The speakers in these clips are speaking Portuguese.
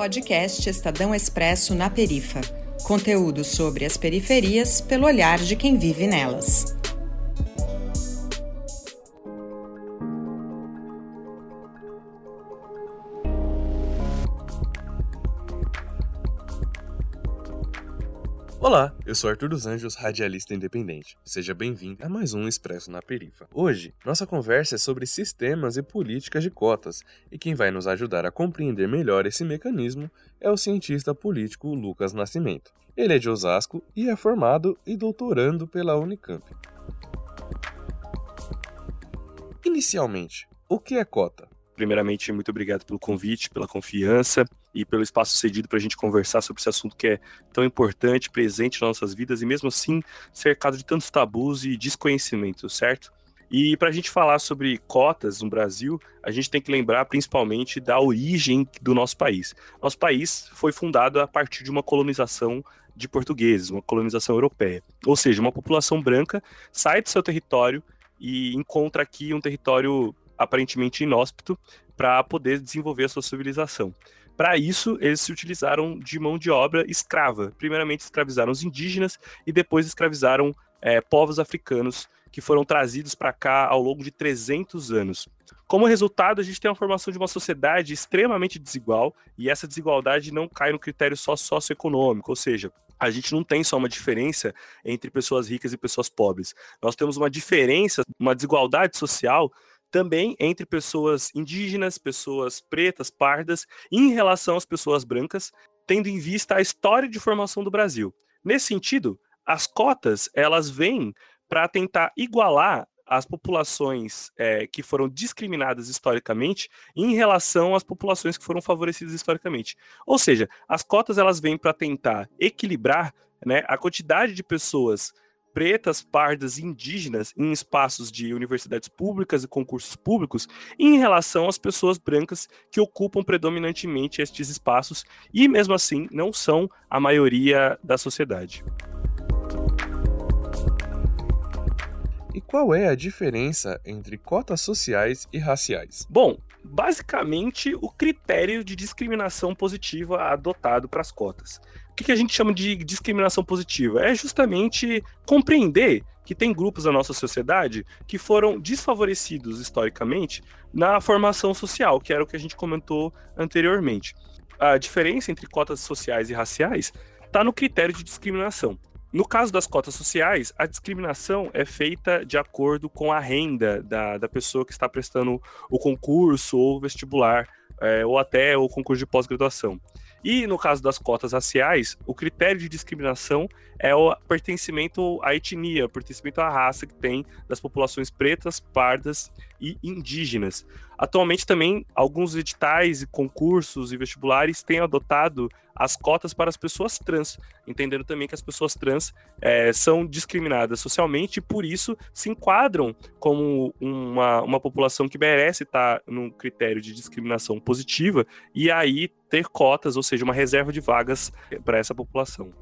Podcast Estadão Expresso na Perifa. Conteúdo sobre as periferias pelo olhar de quem vive nelas. Olá, eu sou Arthur dos Anjos, radialista independente. Seja bem-vindo a mais um Expresso na Perifa. Hoje, nossa conversa é sobre sistemas e políticas de cotas, e quem vai nos ajudar a compreender melhor esse mecanismo é o cientista político Lucas Nascimento. Ele é de Osasco e é formado e doutorando pela Unicamp. Inicialmente, o que é cota? Primeiramente, muito obrigado pelo convite, pela confiança e pelo espaço cedido para a gente conversar sobre esse assunto que é tão importante, presente nas nossas vidas e mesmo assim cercado de tantos tabus e desconhecimento, certo? E para a gente falar sobre cotas no Brasil, a gente tem que lembrar principalmente da origem do nosso país. Nosso país foi fundado a partir de uma colonização de portugueses, uma colonização europeia. Ou seja, uma população branca sai do seu território e encontra aqui um território aparentemente inóspito para poder desenvolver a sua civilização. Para isso, eles se utilizaram de mão de obra escrava. Primeiramente, escravizaram os indígenas e depois escravizaram é, povos africanos que foram trazidos para cá ao longo de 300 anos. Como resultado, a gente tem a formação de uma sociedade extremamente desigual e essa desigualdade não cai no critério só socioeconômico, ou seja, a gente não tem só uma diferença entre pessoas ricas e pessoas pobres. Nós temos uma diferença, uma desigualdade social também entre pessoas indígenas, pessoas pretas, pardas, em relação às pessoas brancas, tendo em vista a história de formação do Brasil. Nesse sentido, as cotas elas vêm para tentar igualar as populações é, que foram discriminadas historicamente em relação às populações que foram favorecidas historicamente. Ou seja, as cotas elas vêm para tentar equilibrar né, a quantidade de pessoas pretas, pardas e indígenas em espaços de universidades públicas e concursos públicos em relação às pessoas brancas que ocupam predominantemente estes espaços e, mesmo assim, não são a maioria da sociedade. E qual é a diferença entre cotas sociais e raciais? Bom, basicamente o critério de discriminação positiva adotado para as cotas. O que a gente chama de discriminação positiva? É justamente compreender que tem grupos da nossa sociedade que foram desfavorecidos historicamente na formação social, que era o que a gente comentou anteriormente. A diferença entre cotas sociais e raciais está no critério de discriminação. No caso das cotas sociais, a discriminação é feita de acordo com a renda da, da pessoa que está prestando o concurso ou vestibular, é, ou até o concurso de pós-graduação. E no caso das cotas raciais, o critério de discriminação é o pertencimento à etnia, o pertencimento à raça que tem das populações pretas, pardas e indígenas. Atualmente também alguns editais e concursos e vestibulares têm adotado as cotas para as pessoas trans, entendendo também que as pessoas trans é, são discriminadas socialmente e por isso se enquadram como uma, uma população que merece estar no critério de discriminação positiva e aí ter cotas, ou seja, uma reserva de vagas para essa população.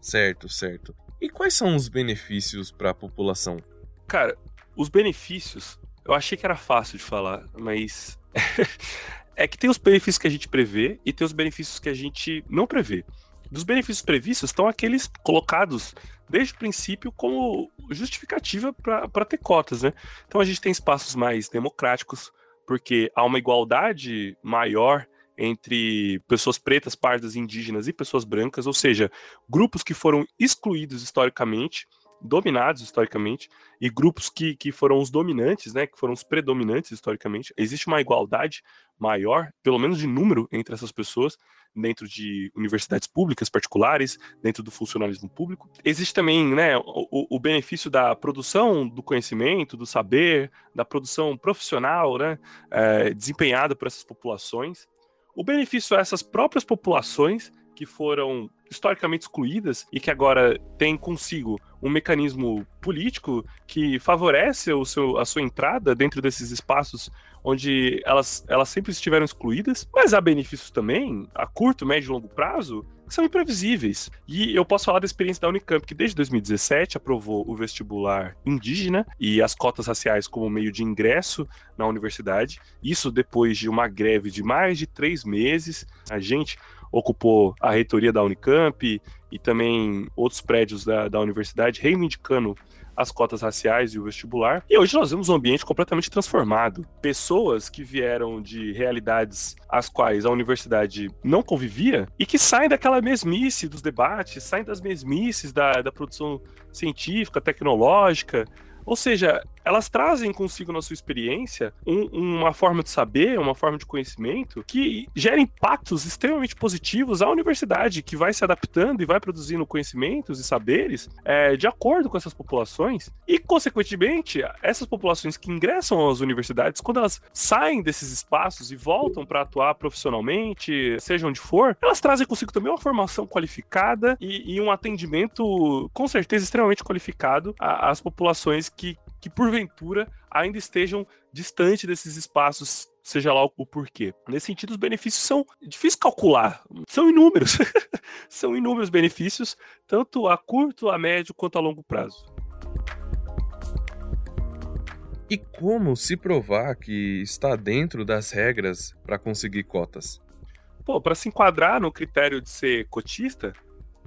Certo, certo. E quais são os benefícios para a população? Cara, os benefícios, eu achei que era fácil de falar, mas é que tem os benefícios que a gente prevê e tem os benefícios que a gente não prevê. Dos benefícios previstos estão aqueles colocados desde o princípio como justificativa para ter cotas, né? Então a gente tem espaços mais democráticos, porque há uma igualdade maior entre pessoas pretas, pardas, indígenas e pessoas brancas, ou seja, grupos que foram excluídos historicamente, dominados historicamente, e grupos que, que foram os dominantes, né, que foram os predominantes historicamente. Existe uma igualdade maior, pelo menos de número, entre essas pessoas, dentro de universidades públicas particulares, dentro do funcionalismo público. Existe também né, o, o benefício da produção do conhecimento, do saber, da produção profissional né, é, desempenhada por essas populações. O benefício a essas próprias populações que foram historicamente excluídas e que agora têm consigo um mecanismo político que favorece o seu, a sua entrada dentro desses espaços onde elas, elas sempre estiveram excluídas, mas há benefícios também, a curto, médio e longo prazo, são imprevisíveis. E eu posso falar da experiência da Unicamp, que desde 2017 aprovou o vestibular indígena e as cotas raciais como meio de ingresso na universidade. Isso depois de uma greve de mais de três meses. A gente ocupou a reitoria da Unicamp e também outros prédios da, da universidade, reivindicando as cotas raciais e o vestibular. E hoje nós vemos um ambiente completamente transformado. Pessoas que vieram de realidades às quais a universidade não convivia e que saem daquela mesmice dos debates, saem das mesmices da, da produção científica, tecnológica, ou seja, elas trazem consigo na sua experiência um, uma forma de saber, uma forma de conhecimento que gera impactos extremamente positivos à universidade, que vai se adaptando e vai produzindo conhecimentos e saberes é, de acordo com essas populações. E, consequentemente, essas populações que ingressam às universidades, quando elas saem desses espaços e voltam para atuar profissionalmente, seja onde for, elas trazem consigo também uma formação qualificada e, e um atendimento, com certeza, extremamente qualificado às populações que, que porventura ainda estejam distante desses espaços, seja lá o porquê. Nesse sentido, os benefícios são difíceis de calcular, são inúmeros. são inúmeros benefícios, tanto a curto, a médio quanto a longo prazo. E como se provar que está dentro das regras para conseguir cotas? Pô, para se enquadrar no critério de ser cotista,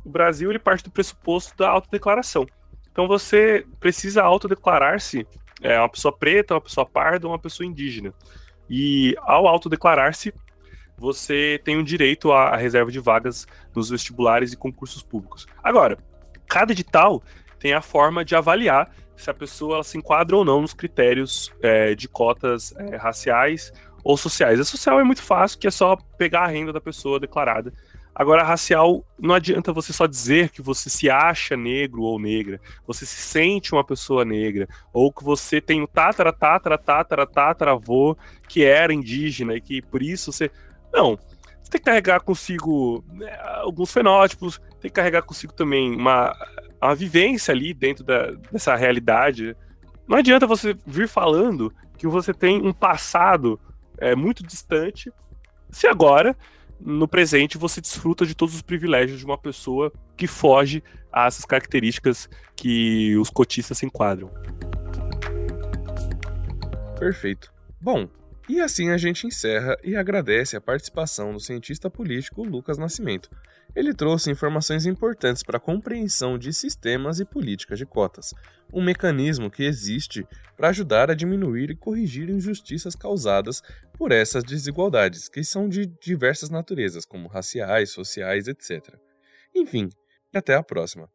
o Brasil ele parte do pressuposto da autodeclaração. Então você precisa autodeclarar-se é, uma pessoa preta, uma pessoa parda, uma pessoa indígena. E ao autodeclarar-se, você tem o direito à reserva de vagas nos vestibulares e concursos públicos. Agora, cada edital tem a forma de avaliar se a pessoa se enquadra ou não nos critérios é, de cotas é, raciais ou sociais. A social é muito fácil, que é só pegar a renda da pessoa declarada Agora, racial, não adianta você só dizer que você se acha negro ou negra, você se sente uma pessoa negra, ou que você tem o tatara, tatara, tatara, tatara, avô que era indígena e que por isso você. Não. Você tem que carregar consigo né, alguns fenótipos, tem que carregar consigo também uma, uma vivência ali dentro da, dessa realidade. Não adianta você vir falando que você tem um passado é, muito distante, se agora no presente você desfruta de todos os privilégios de uma pessoa que foge a essas características que os cotistas se enquadram. Perfeito. Bom, e assim a gente encerra e agradece a participação do cientista político Lucas Nascimento. Ele trouxe informações importantes para a compreensão de sistemas e políticas de cotas, um mecanismo que existe para ajudar a diminuir e corrigir injustiças causadas por essas desigualdades, que são de diversas naturezas, como raciais, sociais, etc. Enfim, até a próxima.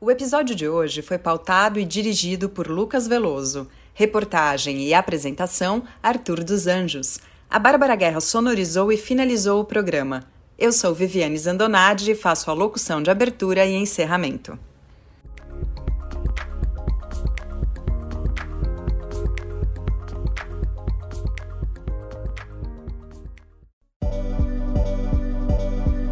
O episódio de hoje foi pautado e dirigido por Lucas Veloso. Reportagem e apresentação: Arthur dos Anjos. A Bárbara Guerra sonorizou e finalizou o programa. Eu sou Viviane Zandonade e faço a locução de abertura e encerramento.